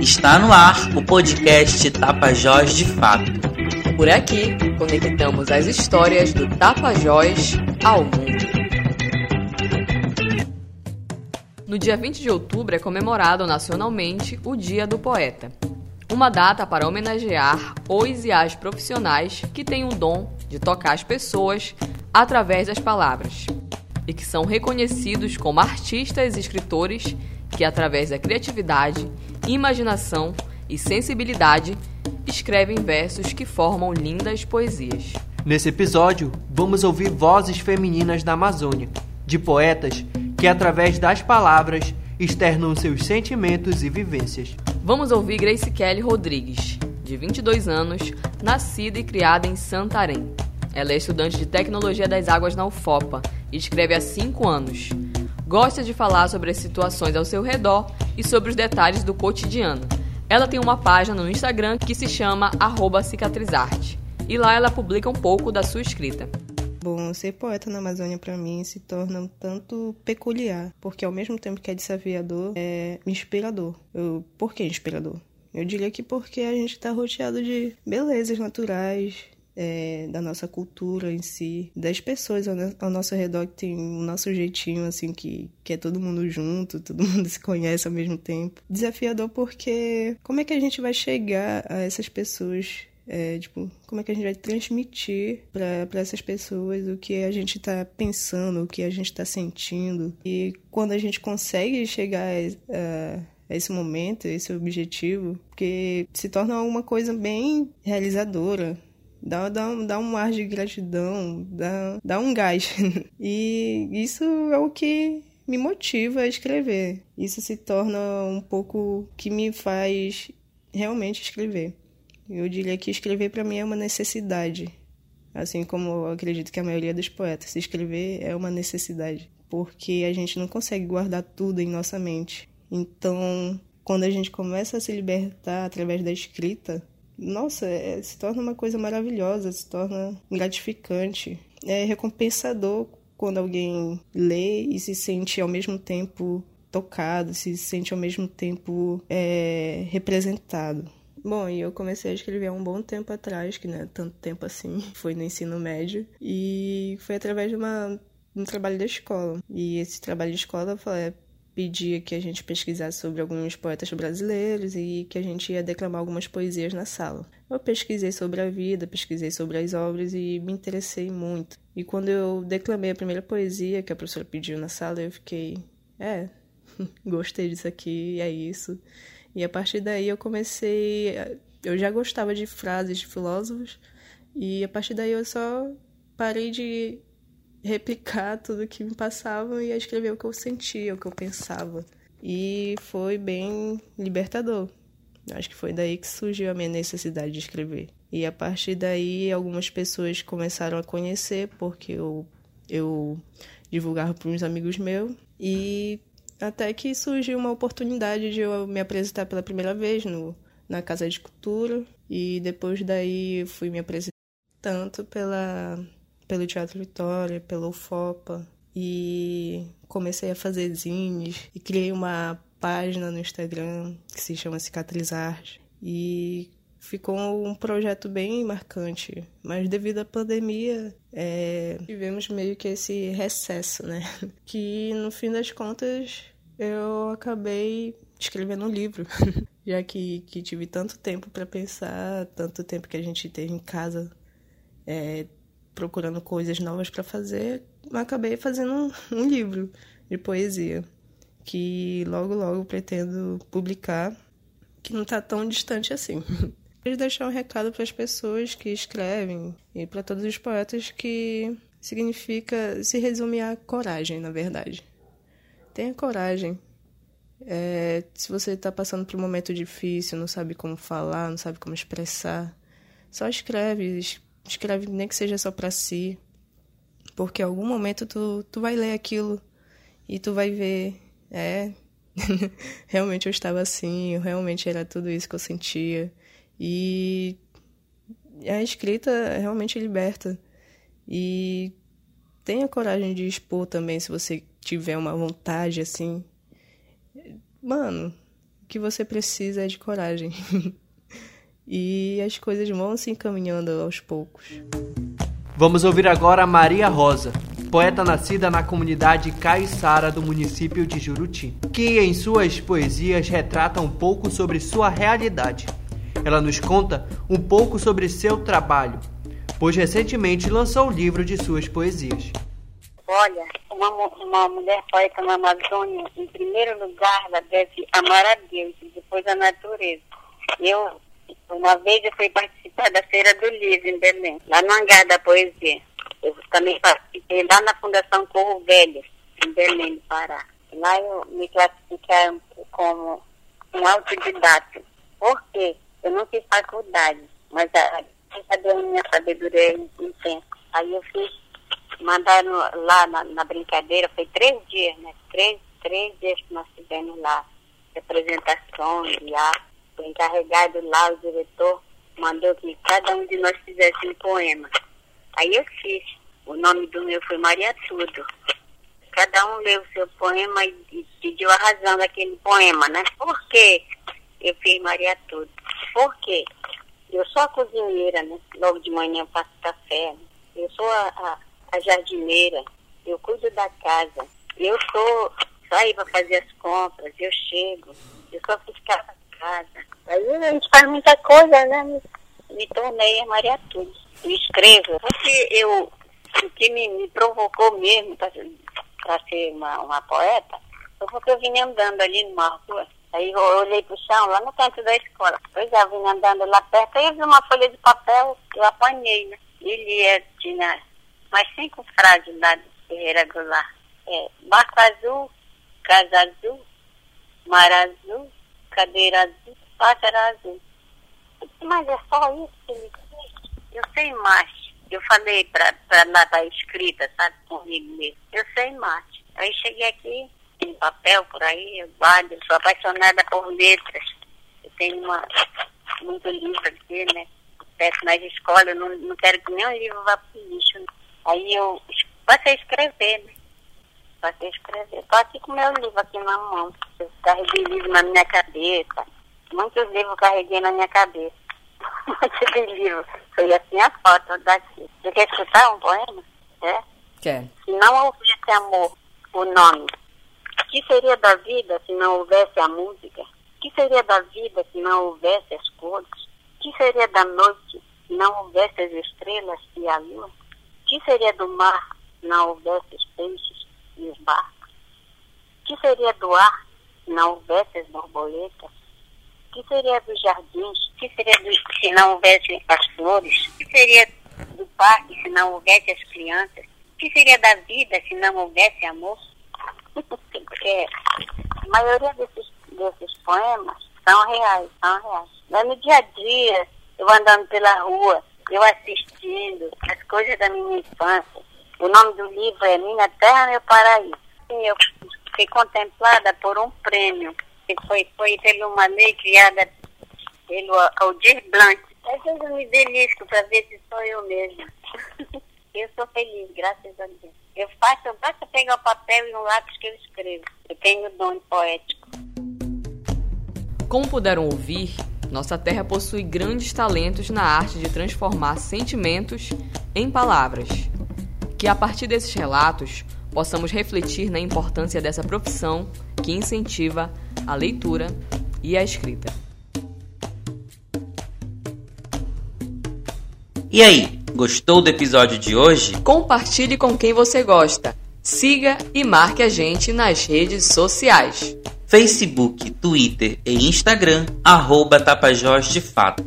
Está no ar o podcast Tapajós de Fato. Por aqui, conectamos as histórias do Tapajós ao mundo. No dia 20 de outubro é comemorado nacionalmente o Dia do Poeta. Uma data para homenagear os e as profissionais que têm o dom de tocar as pessoas através das palavras e que são reconhecidos como artistas e escritores que, através da criatividade, imaginação e sensibilidade, escrevem versos que formam lindas poesias. Nesse episódio, vamos ouvir vozes femininas da Amazônia, de poetas que, através das palavras, externam seus sentimentos e vivências. Vamos ouvir Grace Kelly Rodrigues, de 22 anos, nascida e criada em Santarém. Ela é estudante de Tecnologia das Águas na UFOPA e escreve há 5 anos. Gosta de falar sobre as situações ao seu redor e sobre os detalhes do cotidiano. Ela tem uma página no Instagram que se chama cicatrizarte e lá ela publica um pouco da sua escrita. Bom, ser poeta na Amazônia para mim se torna um tanto peculiar, porque ao mesmo tempo que é desafiador, é inspirador. Eu, por que inspirador? Eu diria que porque a gente está rodeado de belezas naturais, é, da nossa cultura em si, das pessoas ao, nosso redor que tem o nosso jeitinho, assim, que, que é todo mundo junto, todo mundo se conhece ao mesmo tempo. Desafiador porque como é que a gente vai chegar a essas pessoas é, tipo, como é que a gente vai transmitir para essas pessoas o que a gente está pensando, o que a gente está sentindo. E quando a gente consegue chegar a, a esse momento, a esse objetivo, porque se torna uma coisa bem realizadora, dá, dá, dá um ar de gratidão, dá, dá um gás. e isso é o que me motiva a escrever. Isso se torna um pouco que me faz realmente escrever. Eu diria que escrever para mim é uma necessidade. Assim como eu acredito que a maioria dos poetas, escrever é uma necessidade, porque a gente não consegue guardar tudo em nossa mente. Então, quando a gente começa a se libertar através da escrita, nossa, é, se torna uma coisa maravilhosa, se torna gratificante. É recompensador quando alguém lê e se sente ao mesmo tempo tocado, se sente ao mesmo tempo é, representado. Bom, e eu comecei a escrever há um bom tempo atrás, que não é tanto tempo assim, foi no ensino médio, e foi através de uma, um trabalho da escola. E esse trabalho de escola falei, pedia que a gente pesquisasse sobre alguns poetas brasileiros e que a gente ia declamar algumas poesias na sala. Eu pesquisei sobre a vida, pesquisei sobre as obras e me interessei muito. E quando eu declamei a primeira poesia que a professora pediu na sala, eu fiquei, é, gostei disso aqui, é isso. E a partir daí eu comecei, eu já gostava de frases de filósofos e a partir daí eu só parei de replicar tudo que me passavam e escrever o que eu sentia, o que eu pensava. E foi bem libertador. Acho que foi daí que surgiu a minha necessidade de escrever. E a partir daí, algumas pessoas começaram a conhecer, porque eu, eu divulgava para uns amigos meus. E até que surgiu uma oportunidade de eu me apresentar pela primeira vez no, na Casa de Cultura. E depois daí fui me apresentar tanto pela pelo Teatro Vitória, pelo UFOPA e comecei a fazer zines e criei uma página no Instagram que se chama Cicatrizarte e ficou um projeto bem marcante, mas devido à pandemia é, tivemos meio que esse recesso, né? Que no fim das contas eu acabei escrevendo um livro, já que, que tive tanto tempo para pensar, tanto tempo que a gente teve em casa é, procurando coisas novas para fazer, acabei fazendo um, um, livro de poesia que logo logo pretendo publicar, que não está tão distante assim. Queria deixar um recado para as pessoas que escrevem e para todos os poetas que significa se resume a coragem, na verdade. Tenha coragem. É, se você está passando por um momento difícil, não sabe como falar, não sabe como expressar, só escreve, escreve nem que seja só para si, porque em algum momento tu, tu vai ler aquilo e tu vai ver, é, realmente eu estava assim, realmente era tudo isso que eu sentia. E a escrita realmente liberta. E tenha coragem de expor também, se você tiver uma vontade assim. Mano, que você precisa é de coragem. e as coisas vão se encaminhando aos poucos. Vamos ouvir agora Maria Rosa, poeta nascida na comunidade caiçara do município de Juruti, que em suas poesias retrata um pouco sobre sua realidade. Ela nos conta um pouco sobre seu trabalho, pois recentemente lançou um livro de suas poesias. Olha, uma, uma mulher poeta na Amazônia, em primeiro lugar, ela deve amar a Deus e depois a natureza. Eu, uma vez, eu fui participar da Feira do Livro em Belém, lá no Hangar da Poesia. Eu também participei lá na Fundação Corro Velho, em Belém, do Pará. Lá eu me classifiquei como um autodidata. Por quê? Eu não fiz faculdade, mas a, minha sabedoria intensa? Aí eu fiz, mandaram lá na, na, brincadeira, foi três dias, né? Três, três dias que nós fizemos lá, apresentações, lá, foi encarregado lá, o diretor mandou que cada um de nós fizesse um poema. Aí eu fiz. O nome do meu foi Maria Tudo. Cada um leu o seu poema e, pediu a razão daquele poema, né? Por que eu fiz Maria Tudo? Por quê? Eu sou a cozinheira, né? Logo de manhã eu faço café. Eu sou a, a, a jardineira. Eu cuido da casa. Eu sou sair para fazer as compras. Eu chego. Eu sou fiscal da casa. Aí a gente faz muita coisa, né? Me, tornei a Maria Tudo. Eu escrevo. Porque eu, o que me, me provocou mesmo para ser uma, uma poeta foi porque eu vinha andando ali numa rua Aí eu olhei pro chão, lá no canto da escola. Pois é, eu vim andando lá perto, aí eu vi uma folha de papel, eu apanhei, né? E lia, tinha mais cinco frases do Ferreira Goulart. É, barco azul, casa azul, mar azul, cadeira azul, pássaro azul. Mas é só isso que ele fez. Eu sei mais. Eu falei pra lá da escrita, sabe, comigo mesmo. Eu sei mais. Aí cheguei aqui, tem papel por aí, eu guardo, eu sou apaixonada por letras. Eu tenho uma, muito livro aqui, né? Peço nas escolas, eu não, não quero que nenhum livro vá para o lixo. Né? Aí eu passei a escrever, né? Passei a escrever. Estou aqui com meu livro aqui na mão. Eu carreguei livro na minha cabeça. Muitos livros carreguei na minha cabeça. Muitos livros. Foi assim a foto daqui. Você quer escutar um poema? É? Quer. Se não houvesse amor, o nome que seria da vida se não houvesse a música? que seria da vida se não houvesse as cores? que seria da noite se não houvesse as estrelas e a lua? que seria do mar se não houvesse os peixes e os barcos? que seria do ar se não houvesse as borboletas? que seria dos jardins? que seria do, se não houvesse as flores? que seria do parque se não houvesse as crianças? que seria da vida se não houvesse amor? porque a maioria desses, desses poemas são reais, são reais. Mas no dia a dia, eu andando pela rua, eu assistindo as coisas da minha infância. O nome do livro é Minha Terra, Meu Paraíso. E eu fui contemplada por um prêmio, que foi, foi pela uma lei criada pelo Aldir Blanc. Vezes eu me belisco para ver se sou eu mesma. eu sou feliz, graças a Deus. Eu faço, basta pegar o papel e um lápis que eu escrevo. Eu tenho dom poético. Como puderam ouvir, nossa terra possui grandes talentos na arte de transformar sentimentos em palavras. Que a partir desses relatos possamos refletir na importância dessa profissão que incentiva a leitura e a escrita. E aí, Gostou do episódio de hoje? Compartilhe com quem você gosta. Siga e marque a gente nas redes sociais. Facebook, Twitter e Instagram, arroba Tapajós de Fato.